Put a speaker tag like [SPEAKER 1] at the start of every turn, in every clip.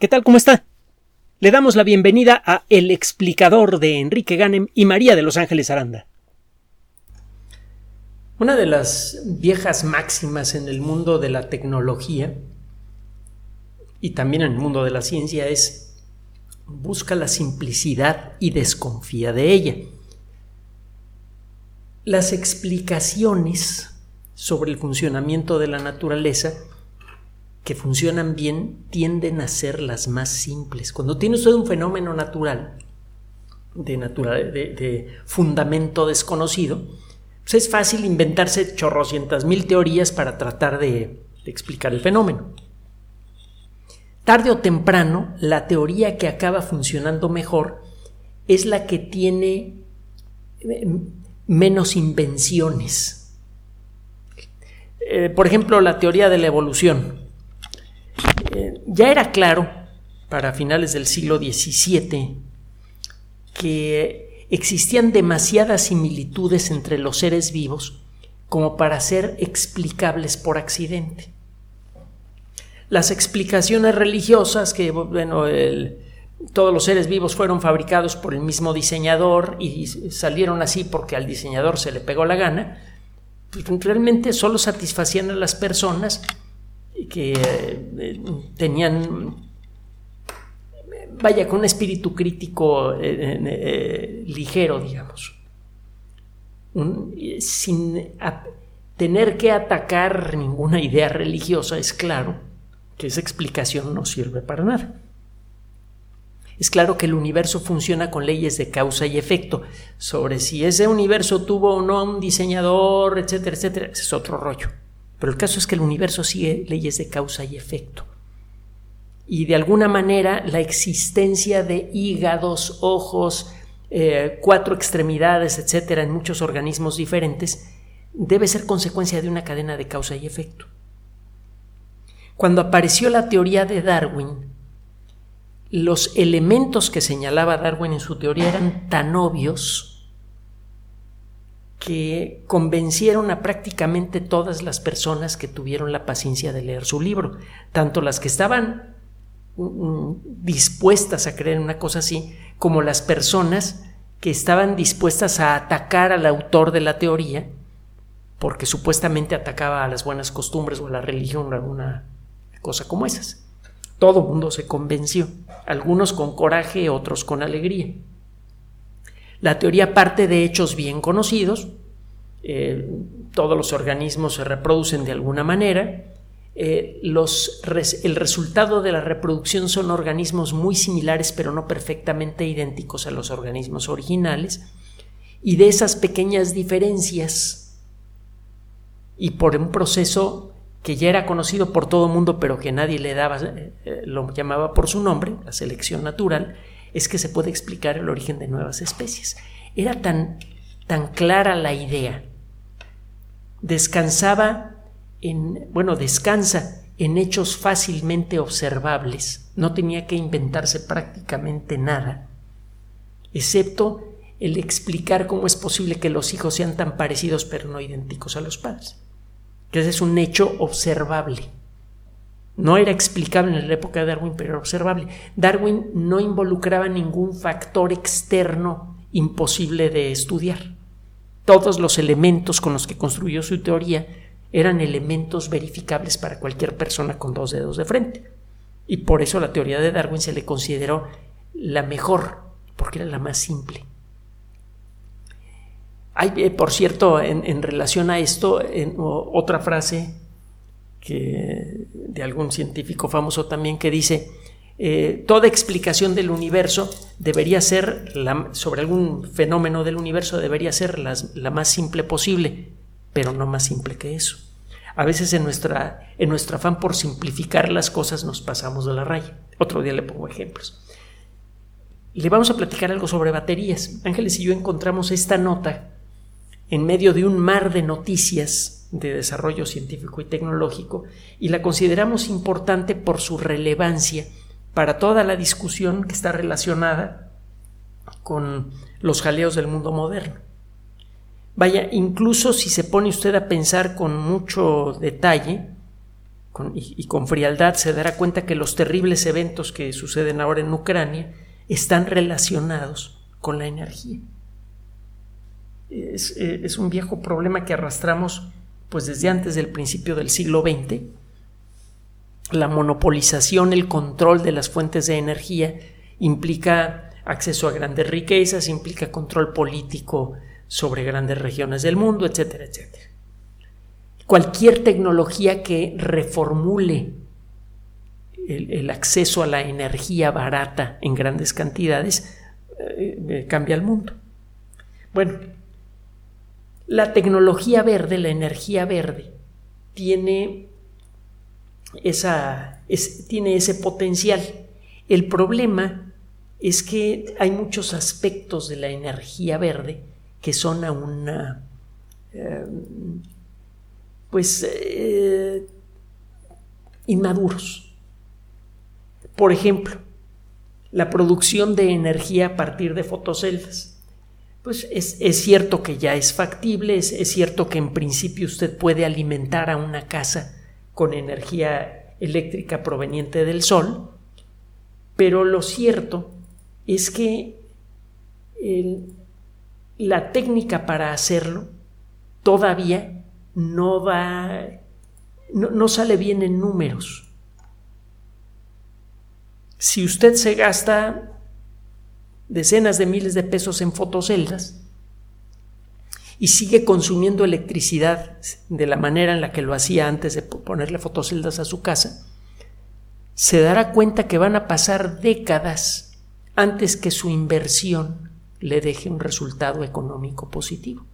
[SPEAKER 1] ¿Qué tal? ¿Cómo está? Le damos la bienvenida a El explicador de Enrique Ganem y María de Los Ángeles Aranda. Una de las viejas máximas en el mundo de la tecnología y también en el mundo de la ciencia es busca la simplicidad y desconfía de ella. Las explicaciones sobre el funcionamiento de la naturaleza que funcionan bien tienden a ser las más simples. Cuando tiene usted un fenómeno natural, de, natural, de, fundamento desconocido, pues es fácil inventarse chorrocientas mil teorías para tratar de, explicar el fenómeno. Tarde o temprano, la teoría que acaba funcionando mejor es la que tiene eh, menos invenciones. Eh, por ejemplo, la teoría de la evolución ya era claro para finales del siglo XVII que existían demasiadas similitudes entre los seres vivos como para ser explicables por accidente. Las explicaciones religiosas, que bueno, todos los seres vivos fueron fabricados por el mismo diseñador y salieron así porque al diseñador se le pegó la gana, pues realmente solo satisfacían a las personas que eh, tenían, vaya, con un espíritu crítico eh, eh, ligero, digamos, sin tener que atacar ninguna idea religiosa, es claro que esa explicación no sirve para nada. Es claro que el universo funciona con leyes de causa y efecto. Sobre si ese universo tuvo o no un diseñador, etcétera, etcétera, ese es otro rollo. Pero el caso es que el universo sigue leyes de causa y efecto. Y de alguna manera la existencia de hígados, ojos, eh, cuatro extremidades, etcétera, en muchos organismos diferentes, debe ser consecuencia de una cadena de causa y efecto. Cuando apareció la teoría de Darwin, los elementos que señalaba Darwin en su teoría eran tan obvios que convencieron a prácticamente todas las personas que tuvieron la paciencia de leer su libro, tanto las que estaban mm, mm, dispuestas a creer en una cosa así, como las personas que estaban dispuestas a atacar al autor de la teoría, porque supuestamente atacaba a las buenas costumbres o a la religión o alguna cosa como esas. Todo mundo se convenció, algunos con coraje, otros con alegría. La teoría parte de hechos bien conocidos, eh, todos los organismos se reproducen de alguna manera, eh, los, el resultado de la reproducción son organismos muy similares pero no perfectamente idénticos a los organismos originales, y de esas pequeñas diferencias, y por un proceso que ya era conocido por todo el mundo pero que nadie le daba, eh, lo llamaba por su nombre, la selección natural, es que se puede explicar el origen de nuevas especies. Era tan, tan clara la idea. Descansaba en, bueno, descansa en hechos fácilmente observables. No tenía que inventarse prácticamente nada, excepto el explicar cómo es posible que los hijos sean tan parecidos pero no idénticos a los padres. Que ese es un hecho observable. No era explicable en la época de Darwin, pero era observable. Darwin no involucraba ningún factor externo imposible de estudiar. Todos los elementos con los que construyó su teoría eran elementos verificables para cualquier persona con dos dedos de frente. Y por eso la teoría de Darwin se le consideró la mejor, porque era la más simple. Hay, eh, por cierto, en, relación a esto, otra frase de algún científico famoso también que dice, eh, toda explicación del universo debería ser, sobre algún fenómeno del universo, debería ser la, más simple posible, pero no más simple que eso. A veces en, nuestra, en nuestro afán por simplificar las cosas nos pasamos de la raya. Otro día le pongo ejemplos. Le vamos a platicar algo sobre baterías. Ángeles y yo encontramos esta nota en medio de un mar de noticias de desarrollo científico y tecnológico y la consideramos importante por su relevancia para toda la discusión que está relacionada con los jaleos del mundo moderno. Vaya, incluso si se pone usted a pensar con mucho detalle, y, con frialdad se dará cuenta que los terribles eventos que suceden ahora en Ucrania están relacionados con la energía. Es, eh, es, un viejo problema que arrastramos pues desde antes del principio del siglo XX. La monopolización, el control de las fuentes de energía implica acceso a grandes riquezas, implica control político sobre grandes regiones del mundo, etcétera, etcétera. Cualquier tecnología que reformule el, acceso a la energía barata en grandes cantidades eh, eh, cambia el mundo. Bueno, la tecnología verde, la energía verde, tiene, esa, tiene ese potencial. El problema es que hay muchos aspectos de la energía verde que son aún eh, pues eh, inmaduros. Por ejemplo, la producción de energía a partir de fotoceldas. Pues es, cierto que ya es factible, es, es cierto que en principio usted puede alimentar a una casa con energía eléctrica proveniente del sol, pero lo cierto es que la técnica para hacerlo todavía no va, no, sale bien en números. Si usted se gasta decenas de miles de pesos en fotoceldas y sigue consumiendo electricidad de la manera en la que lo hacía antes de ponerle fotoceldas a su casa, se dará cuenta que van a pasar décadas antes que su inversión le deje un resultado económico positivo.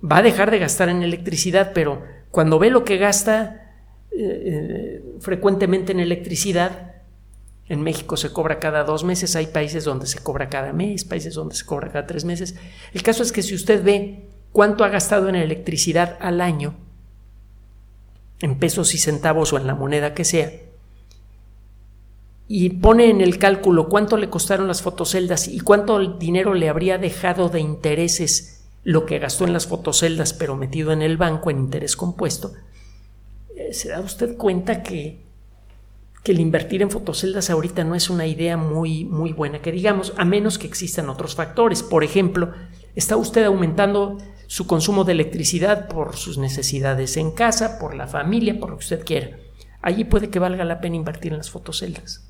[SPEAKER 1] Va a dejar de gastar en electricidad, pero cuando ve lo que gasta eh, eh, frecuentemente en electricidad, en México se cobra cada dos meses, hay países donde se cobra cada mes, países donde se cobra cada tres meses. El caso es que si usted ve cuánto ha gastado en electricidad al año, en pesos y centavos o en la moneda que sea, y pone en el cálculo cuánto le costaron las fotoceldas y cuánto dinero le habría dejado de intereses lo que gastó en las fotoceldas pero metido en el banco en interés compuesto, eh, se da usted cuenta que, que el invertir en fotoceldas ahorita no es una idea muy, muy buena, que digamos, a menos que existan otros factores. Por ejemplo, está usted aumentando su consumo de electricidad por sus necesidades en casa, por la familia, por lo que usted quiera. Allí puede que valga la pena invertir en las fotoceldas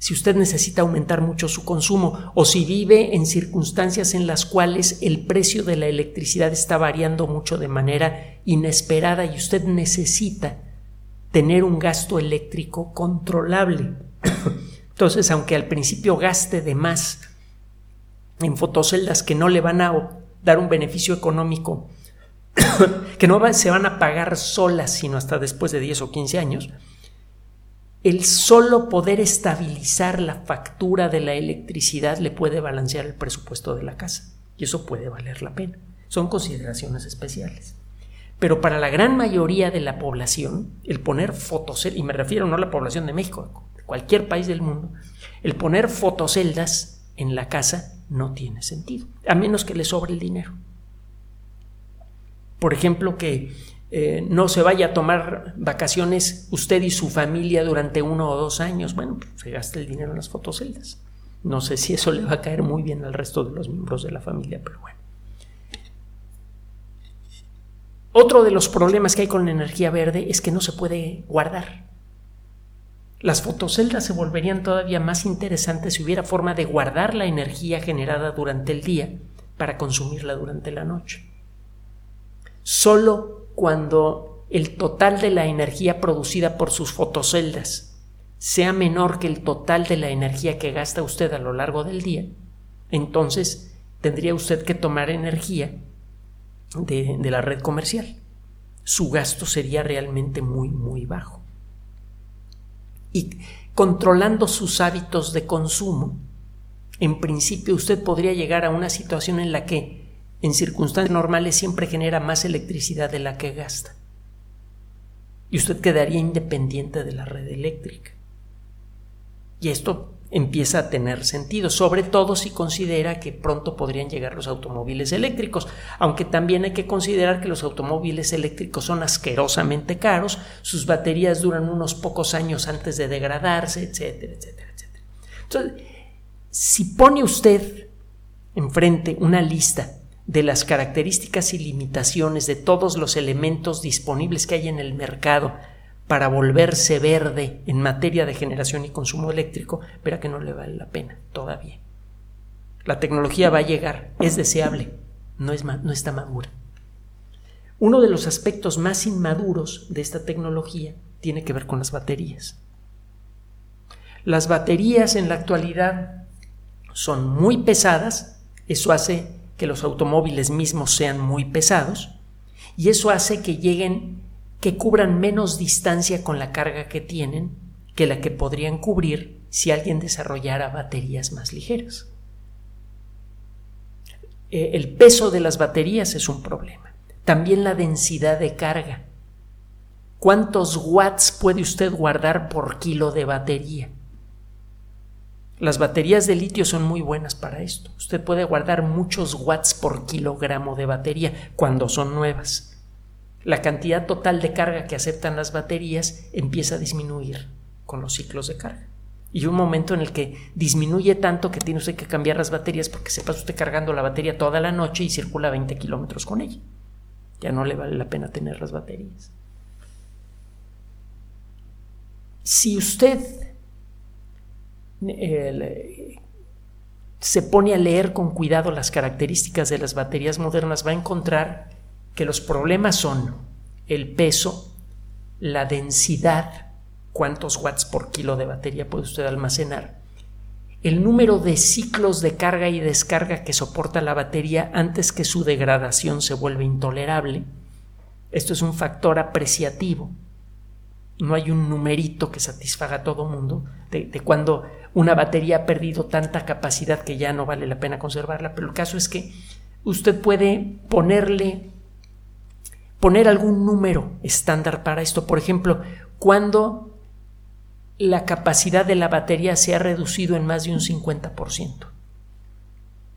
[SPEAKER 1] si usted necesita aumentar mucho su consumo o si vive en circunstancias en las cuales el precio de la electricidad está variando mucho de manera inesperada y usted necesita tener un gasto eléctrico controlable. Entonces, aunque al principio gaste de más en fotoceldas que no le van a dar un beneficio económico, que no se van a pagar solas sino hasta después de 10 o 15 años, el solo poder estabilizar la factura de la electricidad le puede balancear el presupuesto de la casa. Y eso puede valer la pena. Son consideraciones especiales. Pero para la gran mayoría de la población, el poner fotoceldas, y me refiero no a la población de México, cualquier país del mundo, el poner fotoceldas en la casa no tiene sentido, a menos que le sobre el dinero. Por ejemplo, que eh, no se vaya a tomar vacaciones usted y su familia durante uno o dos años, bueno, se gasta el dinero en las fotoceldas. No sé si eso le va a caer muy bien al resto de los miembros de la familia, pero bueno. Otro de los problemas que hay con la energía verde es que no se puede guardar. Las fotoceldas se volverían todavía más interesantes si hubiera forma de guardar la energía generada durante el día para consumirla durante la noche. Solo cuando el total de la energía producida por sus fotoceldas sea menor que el total de la energía que gasta usted a lo largo del día, entonces tendría usted que tomar energía de, la red comercial. Su gasto sería realmente muy, muy bajo. Y controlando sus hábitos de consumo, en principio usted podría llegar a una situación en la que en circunstancias normales siempre genera más electricidad de la que gasta. Y usted quedaría independiente de la red eléctrica. Y esto empieza a tener sentido, sobre todo si considera que pronto podrían llegar los automóviles eléctricos, aunque también hay que considerar que los automóviles eléctricos son asquerosamente caros, sus baterías duran unos pocos años antes de degradarse, etcétera, etcétera, etcétera. Entonces, si pone usted enfrente una lista de las características y limitaciones de todos los elementos disponibles que hay en el mercado para volverse verde en materia de generación y consumo eléctrico, verá que no le vale la pena todavía. La tecnología va a llegar, es deseable, no, es no está madura. Uno de los aspectos más inmaduros de esta tecnología tiene que ver con las baterías. Las baterías en la actualidad son muy pesadas, eso hace que los automóviles mismos sean muy pesados y eso hace que lleguen que cubran menos distancia con la carga que tienen que la que podrían cubrir si alguien desarrollara baterías más ligeras. Eh, el peso de las baterías es un problema. También la densidad de carga. ¿Cuántos watts puede usted guardar por kilo de batería? Las baterías de litio son muy buenas para esto. Usted puede guardar muchos watts por kilogramo de batería cuando son nuevas la cantidad total de carga que aceptan las baterías empieza a disminuir con los ciclos de carga. Y un momento en el que disminuye tanto que tiene usted que cambiar las baterías porque se pasa usted cargando la batería toda la noche y circula 20 kilómetros con ella. Ya no le vale la pena tener las baterías. Si usted se pone a leer con cuidado las características de las baterías modernas, va a encontrar que los problemas son el peso, la densidad, cuántos watts por kilo de batería puede usted almacenar, el número de ciclos de carga y descarga que soporta la batería antes que su degradación se vuelva intolerable. Esto es un factor apreciativo. No hay un numerito que satisfaga a todo mundo de, de cuando una batería ha perdido tanta capacidad que ya no vale la pena conservarla, pero el caso es que usted puede ponerle poner algún número estándar para esto. Por ejemplo, cuando la capacidad de la batería se ha reducido en más de un 50%.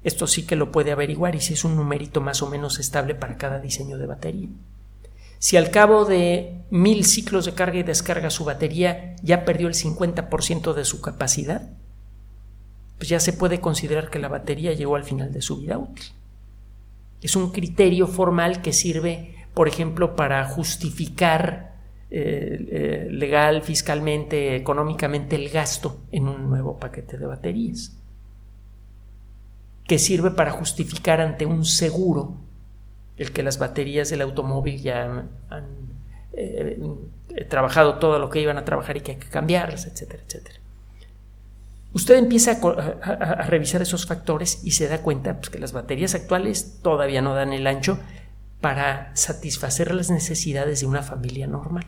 [SPEAKER 1] Esto sí que lo puede averiguar y si es un numerito más o menos estable para cada diseño de batería. Si al cabo de mil ciclos de carga y descarga su batería ya perdió el 50% de su capacidad, pues ya se puede considerar que la batería llegó al final de su vida útil. Es un criterio formal que sirve por ejemplo, para justificar eh, eh, legal, fiscalmente, económicamente el gasto en un nuevo paquete de baterías, que sirve para justificar ante un seguro el que las baterías del automóvil ya han, eh, trabajado todo lo que iban a trabajar y que hay que cambiarlas, etcétera, etcétera. Usted empieza a, revisar esos factores y se da cuenta pues, que las baterías actuales todavía no dan el ancho para satisfacer las necesidades de una familia normal.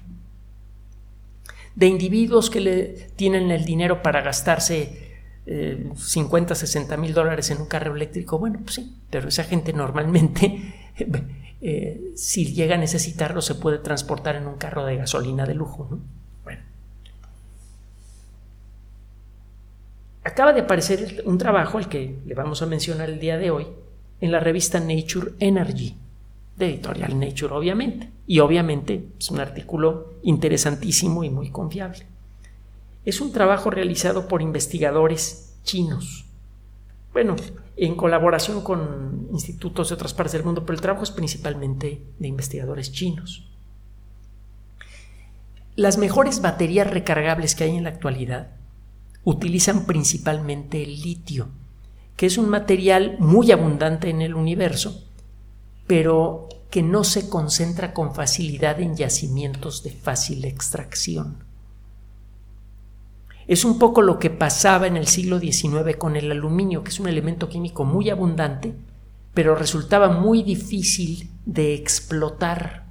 [SPEAKER 1] De individuos que le tienen el dinero para gastarse 50, eh, 60 mil dólares en un carro eléctrico, bueno, pues sí, pero esa gente normalmente, eh, si llega a necesitarlo, se puede transportar en un carro de gasolina de lujo. Bueno. Acaba de aparecer un trabajo, al que le vamos a mencionar el día de hoy, en la revista Nature Energy de editorial Nature, obviamente. Y obviamente es un artículo interesantísimo y muy confiable. Es un trabajo realizado por investigadores chinos. Bueno, en colaboración con institutos de otras partes del mundo, pero el trabajo es principalmente de investigadores chinos. Las mejores baterías recargables que hay en la actualidad utilizan principalmente el litio, que es un material muy abundante en el universo pero que no se concentra con facilidad en yacimientos de fácil extracción. Es un poco lo que pasaba en el siglo XIX con el aluminio, que es un elemento químico muy abundante, pero resultaba muy difícil de explotar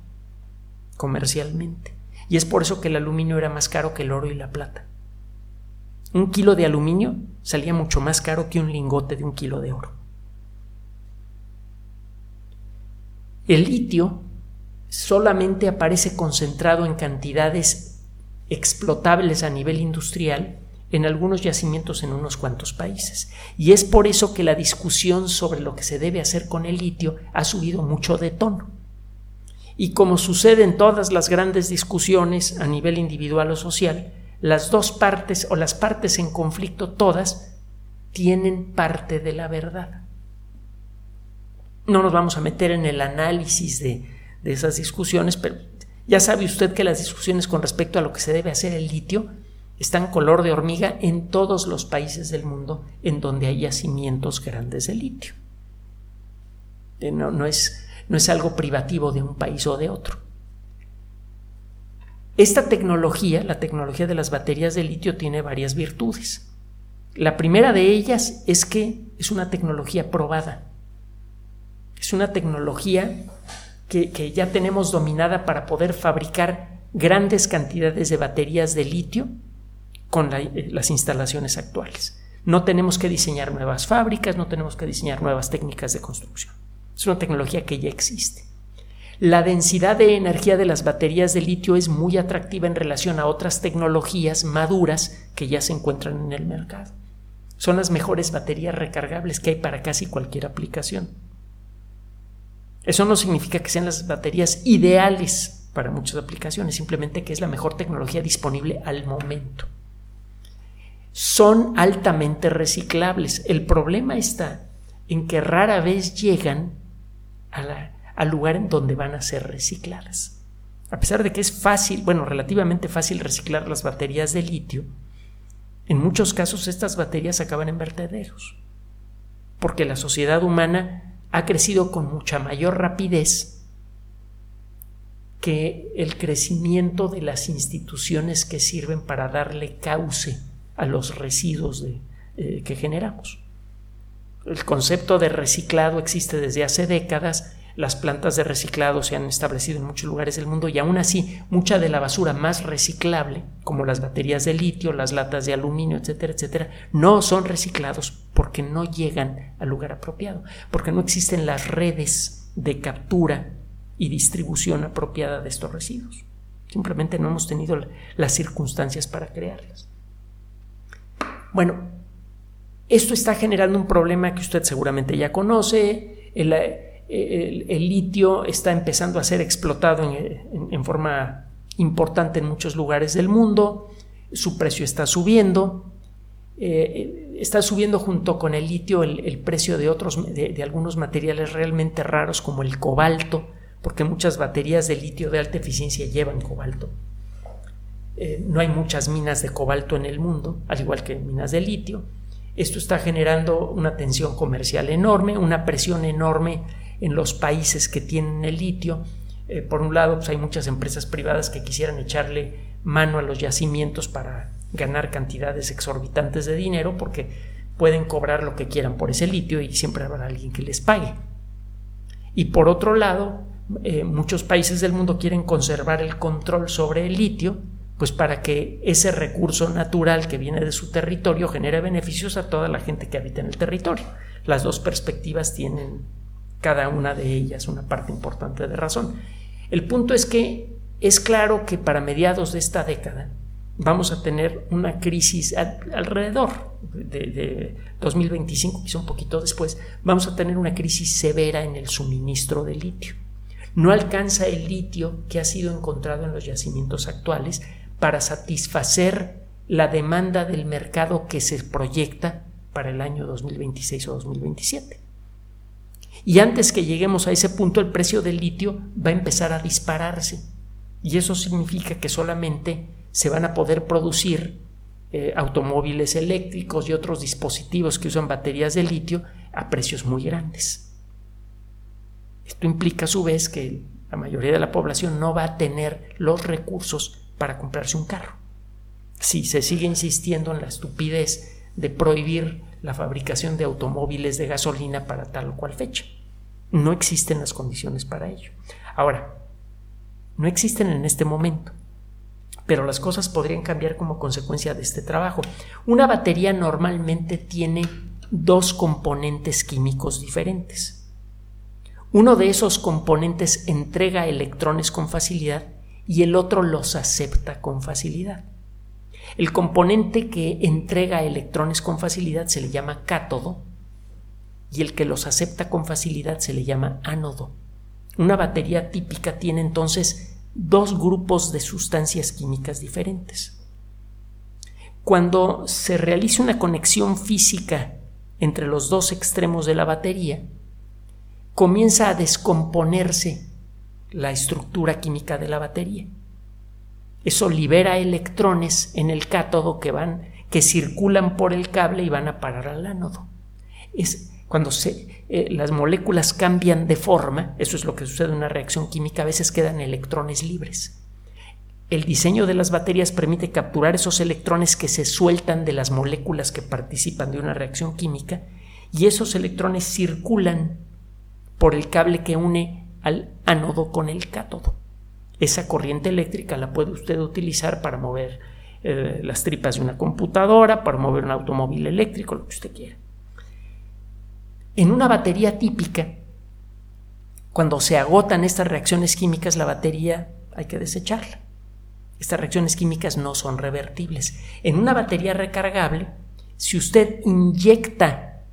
[SPEAKER 1] comercialmente. Y es por eso que el aluminio era más caro que el oro y la plata. Un kilo de aluminio salía mucho más caro que un lingote de un kilo de oro. El litio solamente aparece concentrado en cantidades explotables a nivel industrial en algunos yacimientos en unos cuantos países. Y es por eso que la discusión sobre lo que se debe hacer con el litio ha subido mucho de tono. Y como sucede en todas las grandes discusiones a nivel individual o social, las dos partes o las partes en conflicto todas tienen parte de la verdad. No nos vamos a meter en el análisis de, de esas discusiones, pero ya sabe usted que las discusiones con respecto a lo que se debe hacer el litio están color de hormiga en todos los países del mundo en donde hay yacimientos grandes de litio. Eh, no, no, es, no es algo privativo de un país o de otro. Esta tecnología, la tecnología de las baterías de litio, tiene varias virtudes. La primera de ellas es que es una tecnología probada. Es una tecnología que, ya tenemos dominada para poder fabricar grandes cantidades de baterías de litio con eh, las instalaciones actuales. No tenemos que diseñar nuevas fábricas, no tenemos que diseñar nuevas técnicas de construcción. Es una tecnología que ya existe. La densidad de energía de las baterías de litio es muy atractiva en relación a otras tecnologías maduras que ya se encuentran en el mercado. Son las mejores baterías recargables que hay para casi cualquier aplicación. Eso no significa que sean las baterías ideales para muchas aplicaciones, simplemente que es la mejor tecnología disponible al momento. Son altamente reciclables. El problema está en que rara vez llegan al lugar en donde van a ser recicladas. A pesar de que es fácil, bueno, relativamente fácil reciclar las baterías de litio, en muchos casos estas baterías acaban en vertederos, porque la sociedad humana ha crecido con mucha mayor rapidez que el crecimiento de las instituciones que sirven para darle cauce a los residuos eh, que generamos. El concepto de reciclado existe desde hace décadas las plantas de reciclado se han establecido en muchos lugares del mundo y aún así mucha de la basura más reciclable, como las baterías de litio, las latas de aluminio, etcétera, etcétera, no son reciclados porque no llegan al lugar apropiado, porque no existen las redes de captura y distribución apropiada de estos residuos. Simplemente no hemos tenido las circunstancias para crearlas. Bueno, esto está generando un problema que usted seguramente ya conoce. El, el, litio está empezando a ser explotado en, forma importante en muchos lugares del mundo, su precio está subiendo, eh, está subiendo junto con el litio el, precio de otros, de, algunos materiales realmente raros como el cobalto, porque muchas baterías de litio de alta eficiencia llevan cobalto. Eh, no hay muchas minas de cobalto en el mundo, al igual que minas de litio. Esto está generando una tensión comercial enorme, una presión enorme en los países que tienen el litio. Eh, por un lado, pues hay muchas empresas privadas que quisieran echarle mano a los yacimientos para ganar cantidades exorbitantes de dinero porque pueden cobrar lo que quieran por ese litio y siempre habrá alguien que les pague. Y por otro lado, eh, muchos países del mundo quieren conservar el control sobre el litio, pues para que ese recurso natural que viene de su territorio genere beneficios a toda la gente que habita en el territorio. Las dos perspectivas tienen cada una de ellas una parte importante de razón. El punto es que es claro que para mediados de esta década vamos a tener una crisis alrededor de, 2025, quizá un poquito después, vamos a tener una crisis severa en el suministro de litio. No alcanza el litio que ha sido encontrado en los yacimientos actuales para satisfacer la demanda del mercado que se proyecta para el año 2026 o 2027. Y antes que lleguemos a ese punto, el precio del litio va a empezar a dispararse. Y eso significa que solamente se van a poder producir eh, automóviles eléctricos y otros dispositivos que usan baterías de litio a precios muy grandes. Esto implica a su vez que la mayoría de la población no va a tener los recursos para comprarse un carro. Si se sigue insistiendo en la estupidez de prohibir la fabricación de automóviles de gasolina para tal o cual fecha. No existen las condiciones para ello. Ahora, no existen en este momento, pero las cosas podrían cambiar como consecuencia de este trabajo. Una batería normalmente tiene dos componentes químicos diferentes. Uno de esos componentes entrega electrones con facilidad y el otro los acepta con facilidad. El componente que entrega electrones con facilidad se le llama cátodo y el que los acepta con facilidad se le llama ánodo. Una batería típica tiene entonces dos grupos de sustancias químicas diferentes. Cuando se realiza una conexión física entre los dos extremos de la batería, comienza a descomponerse la estructura química de la batería. Eso libera electrones en el cátodo que van que circulan por el cable y van a parar al ánodo. Es cuando se, eh, las moléculas cambian de forma, eso es lo que sucede en una reacción química, a veces quedan electrones libres. El diseño de las baterías permite capturar esos electrones que se sueltan de las moléculas que participan de una reacción química y esos electrones circulan por el cable que une al ánodo con el cátodo. Esa corriente eléctrica la puede usted utilizar para mover eh, las tripas de una computadora, para mover un automóvil eléctrico, lo que usted quiera. En una batería típica, cuando se agotan estas reacciones químicas, la batería hay que desecharla. Estas reacciones químicas no son revertibles. En una batería recargable, si usted inyecta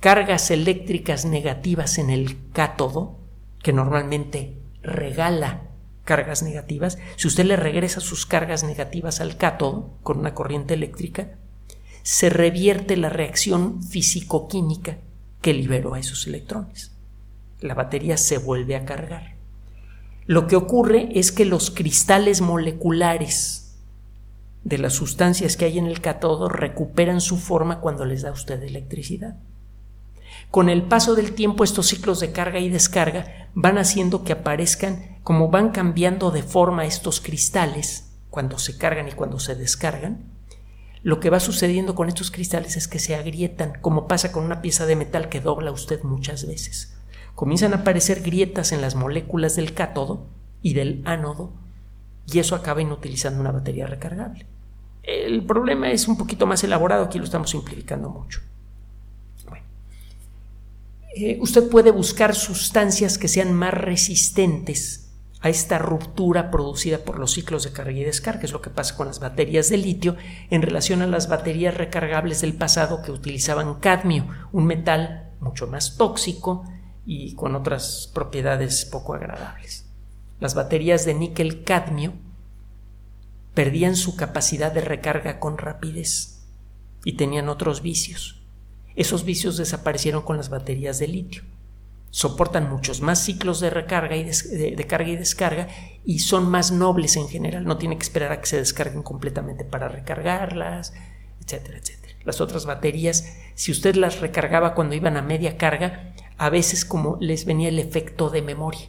[SPEAKER 1] cargas eléctricas negativas en el cátodo, que normalmente regala cargas negativas, si usted le regresa sus cargas negativas al cátodo con una corriente eléctrica, se revierte la reacción físico-química que liberó a esos electrones. La batería se vuelve a cargar. Lo que ocurre es que los cristales moleculares de las sustancias que hay en el cátodo recuperan su forma cuando les da usted electricidad. Con el paso del tiempo estos ciclos de carga y descarga van haciendo que aparezcan, como van cambiando de forma estos cristales, cuando se cargan y cuando se descargan, lo que va sucediendo con estos cristales es que se agrietan, como pasa con una pieza de metal que dobla usted muchas veces. Comienzan a aparecer grietas en las moléculas del cátodo y del ánodo, y eso acaba inutilizando una batería recargable. El problema es un poquito más elaborado, aquí lo estamos simplificando mucho. Eh, usted puede buscar sustancias que sean más resistentes a esta ruptura producida por los ciclos de carga y descarga, es lo que pasa con las baterías de litio en relación a las baterías recargables del pasado que utilizaban cadmio, un metal mucho más tóxico y con otras propiedades poco agradables. Las baterías de níquel cadmio perdían su capacidad de recarga con rapidez y tenían otros vicios. Esos vicios desaparecieron con las baterías de litio soportan muchos más ciclos de recarga y carga y descarga y son más nobles en general. No tiene que esperar a que se descarguen completamente para recargarlas, etcétera, etcétera. Las otras baterías, si usted las recargaba cuando iban a media carga, a veces como les venía el efecto de memoria.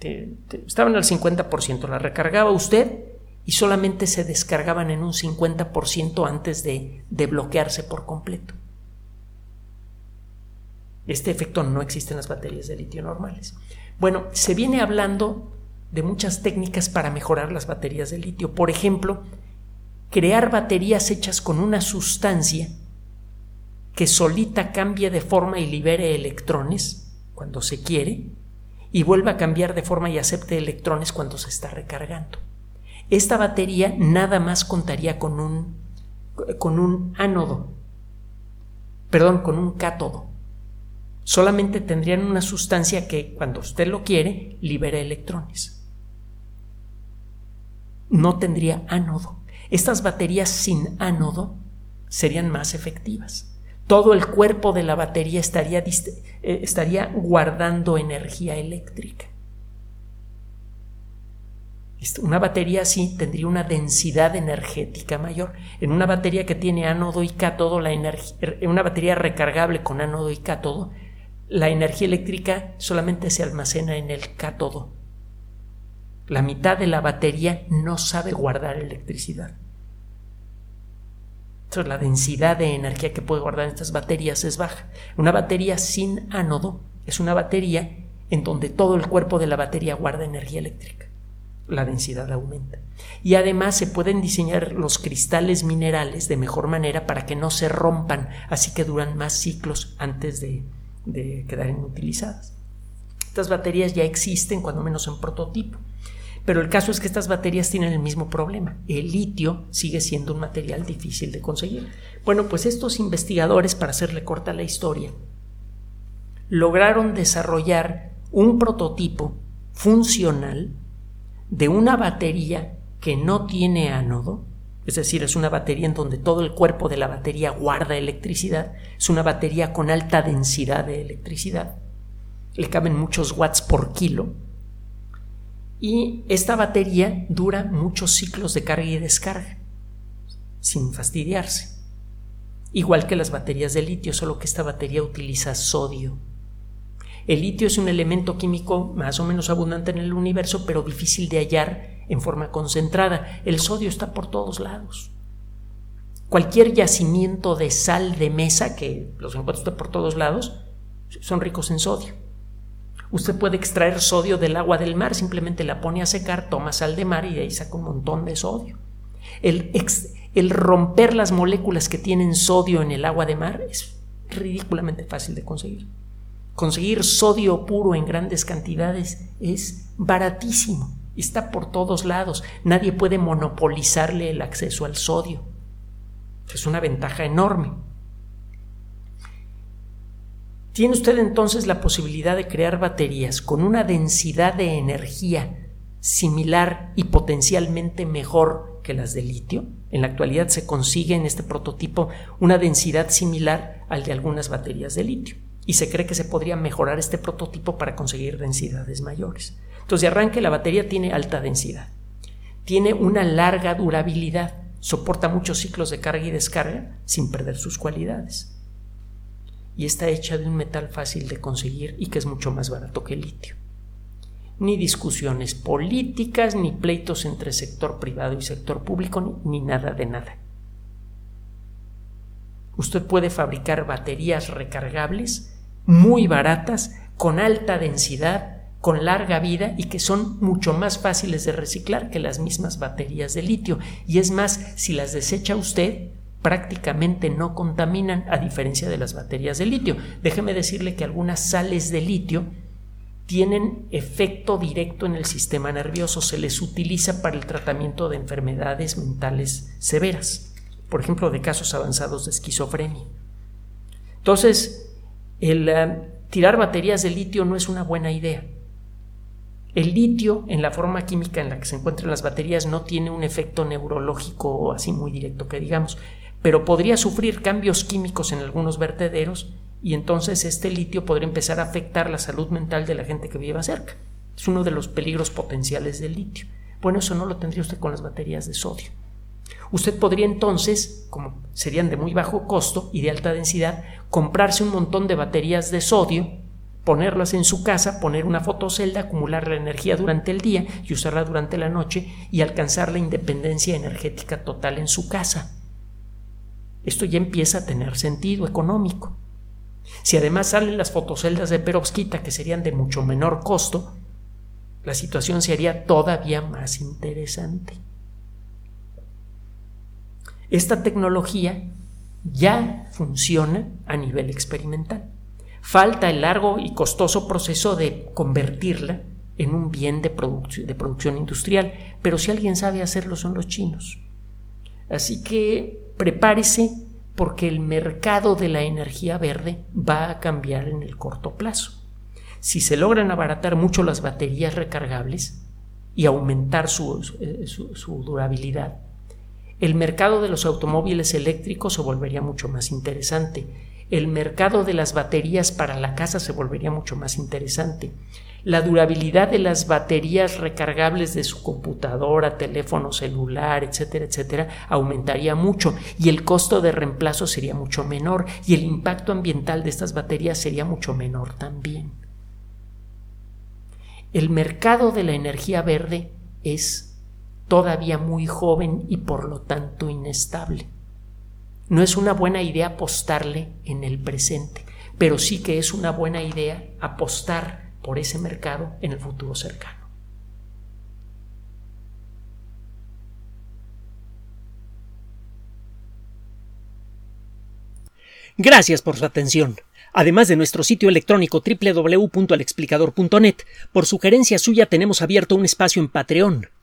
[SPEAKER 1] estaban al 50%, la recargaba usted y solamente se descargaban en un 50% antes de, de bloquearse por completo. Este efecto no existe en las baterías de litio normales. Bueno, se viene hablando de muchas técnicas para mejorar las baterías de litio. Por ejemplo, crear baterías hechas con una sustancia que solita cambie de forma y libere electrones cuando se quiere y vuelva a cambiar de forma y acepte electrones cuando se está recargando. Esta batería nada más contaría con un, con un ánodo, perdón, con un cátodo solamente tendrían una sustancia que, cuando usted lo quiere, libera electrones. No tendría ánodo. Estas baterías sin ánodo serían más efectivas. Todo el cuerpo de la batería estaría, eh, estaría guardando energía eléctrica. Una batería así tendría una densidad energética mayor. En una batería que tiene ánodo y cátodo, la en una batería recargable con ánodo y cátodo, la energía eléctrica solamente se almacena en el cátodo. La mitad de la batería no sabe guardar electricidad. Entonces la densidad de energía que puede guardar estas baterías es baja. Una batería sin ánodo es una batería en donde todo el cuerpo de la batería guarda energía eléctrica. La densidad aumenta. Y además se pueden diseñar los cristales minerales de mejor manera para que no se rompan, así que duran más ciclos antes de, de quedar inutilizadas. Estas baterías ya existen, cuando menos en prototipo. Pero el caso es que estas baterías tienen el mismo problema. El litio sigue siendo un material difícil de conseguir. Bueno, pues estos investigadores, para hacerle corta la historia, lograron desarrollar un prototipo funcional de una batería que no tiene ánodo, es decir, es una batería en donde todo el cuerpo de la batería guarda electricidad, es una batería con alta densidad de electricidad, le caben muchos watts por kilo, y esta batería dura muchos ciclos de carga y descarga, sin fastidiarse. Igual que las baterías de litio, solo que esta batería utiliza sodio. El litio es un elemento químico más o menos abundante en el universo, pero difícil de hallar en forma concentrada. El sodio está por todos lados. Cualquier yacimiento de sal de mesa, que los encuentra por todos lados, son ricos en sodio. Usted puede extraer sodio del agua del mar, simplemente la pone a secar, toma sal de mar y de ahí saca un montón de sodio. El, el romper las moléculas que tienen sodio en el agua de mar es ridículamente fácil de conseguir. Conseguir sodio puro en grandes cantidades es baratísimo. Está por todos lados. Nadie puede monopolizarle el acceso al sodio. Es una ventaja enorme. Tiene usted entonces la posibilidad de crear baterías con una densidad de energía similar y potencialmente mejor que las de litio. En la actualidad se consigue en este prototipo una densidad similar al de algunas baterías de litio y se cree que se podría mejorar este prototipo para conseguir densidades mayores. Entonces, de arranque la batería tiene alta densidad, tiene una larga durabilidad, soporta muchos ciclos de carga y descarga sin perder sus cualidades y está hecha de un metal fácil de conseguir y que es mucho más barato que el litio. Ni discusiones políticas, ni pleitos entre sector privado y sector público, ni, nada de nada. Usted puede fabricar baterías recargables muy baratas, con alta densidad, con larga vida y que son mucho más fáciles de reciclar que las mismas baterías de litio. Y es más, si las desecha usted, prácticamente no contaminan a diferencia de las baterías de litio. Déjeme decirle que algunas sales de litio tienen efecto directo en el sistema nervioso, se les utiliza para el tratamiento de enfermedades mentales severas, por ejemplo, de casos avanzados de esquizofrenia. Entonces, el eh, tirar baterías de litio no es una buena idea. El litio, en la forma química en la que se encuentran las baterías, no tiene un efecto neurológico así muy directo que digamos pero podría sufrir cambios químicos en algunos vertederos y entonces este litio podría empezar a afectar la salud mental de la gente que vive cerca. Es uno de los peligros potenciales del litio. Bueno, eso no lo tendría usted con las baterías de sodio. Usted podría entonces, como serían de muy bajo costo y de alta densidad, comprarse un montón de baterías de sodio, ponerlas en su casa, poner una fotocelda, acumular la energía durante el día y usarla durante la noche y alcanzar la independencia energética total en su casa. Esto ya empieza a tener sentido económico. Si además salen las fotoceldas de perovskita que serían de mucho menor costo, la situación se haría todavía más interesante. Esta tecnología ya funciona a nivel experimental. Falta el largo y costoso proceso de convertirla en un bien de, producción industrial, pero si alguien sabe hacerlo son los chinos. Así que prepárese porque el mercado de la energía verde va a cambiar en el corto plazo. Si se logran abaratar mucho las baterías recargables y aumentar su, eh, su durabilidad, el mercado de los automóviles eléctricos se volvería mucho más interesante. El mercado de las baterías para la casa se volvería mucho más interesante la durabilidad de las baterías recargables de su computadora, teléfono celular, etcétera, etcétera, aumentaría mucho y el costo de reemplazo sería mucho menor y el impacto ambiental de estas baterías sería mucho menor también. El mercado de la energía verde es todavía muy joven y por lo tanto inestable. No es una buena idea apostarle en el presente, pero sí que es una buena idea apostar por ese mercado en el futuro cercano. Gracias por su atención. Además de nuestro sitio electrónico www.alexplicador.net, por sugerencia suya tenemos abierto un espacio en Patreon,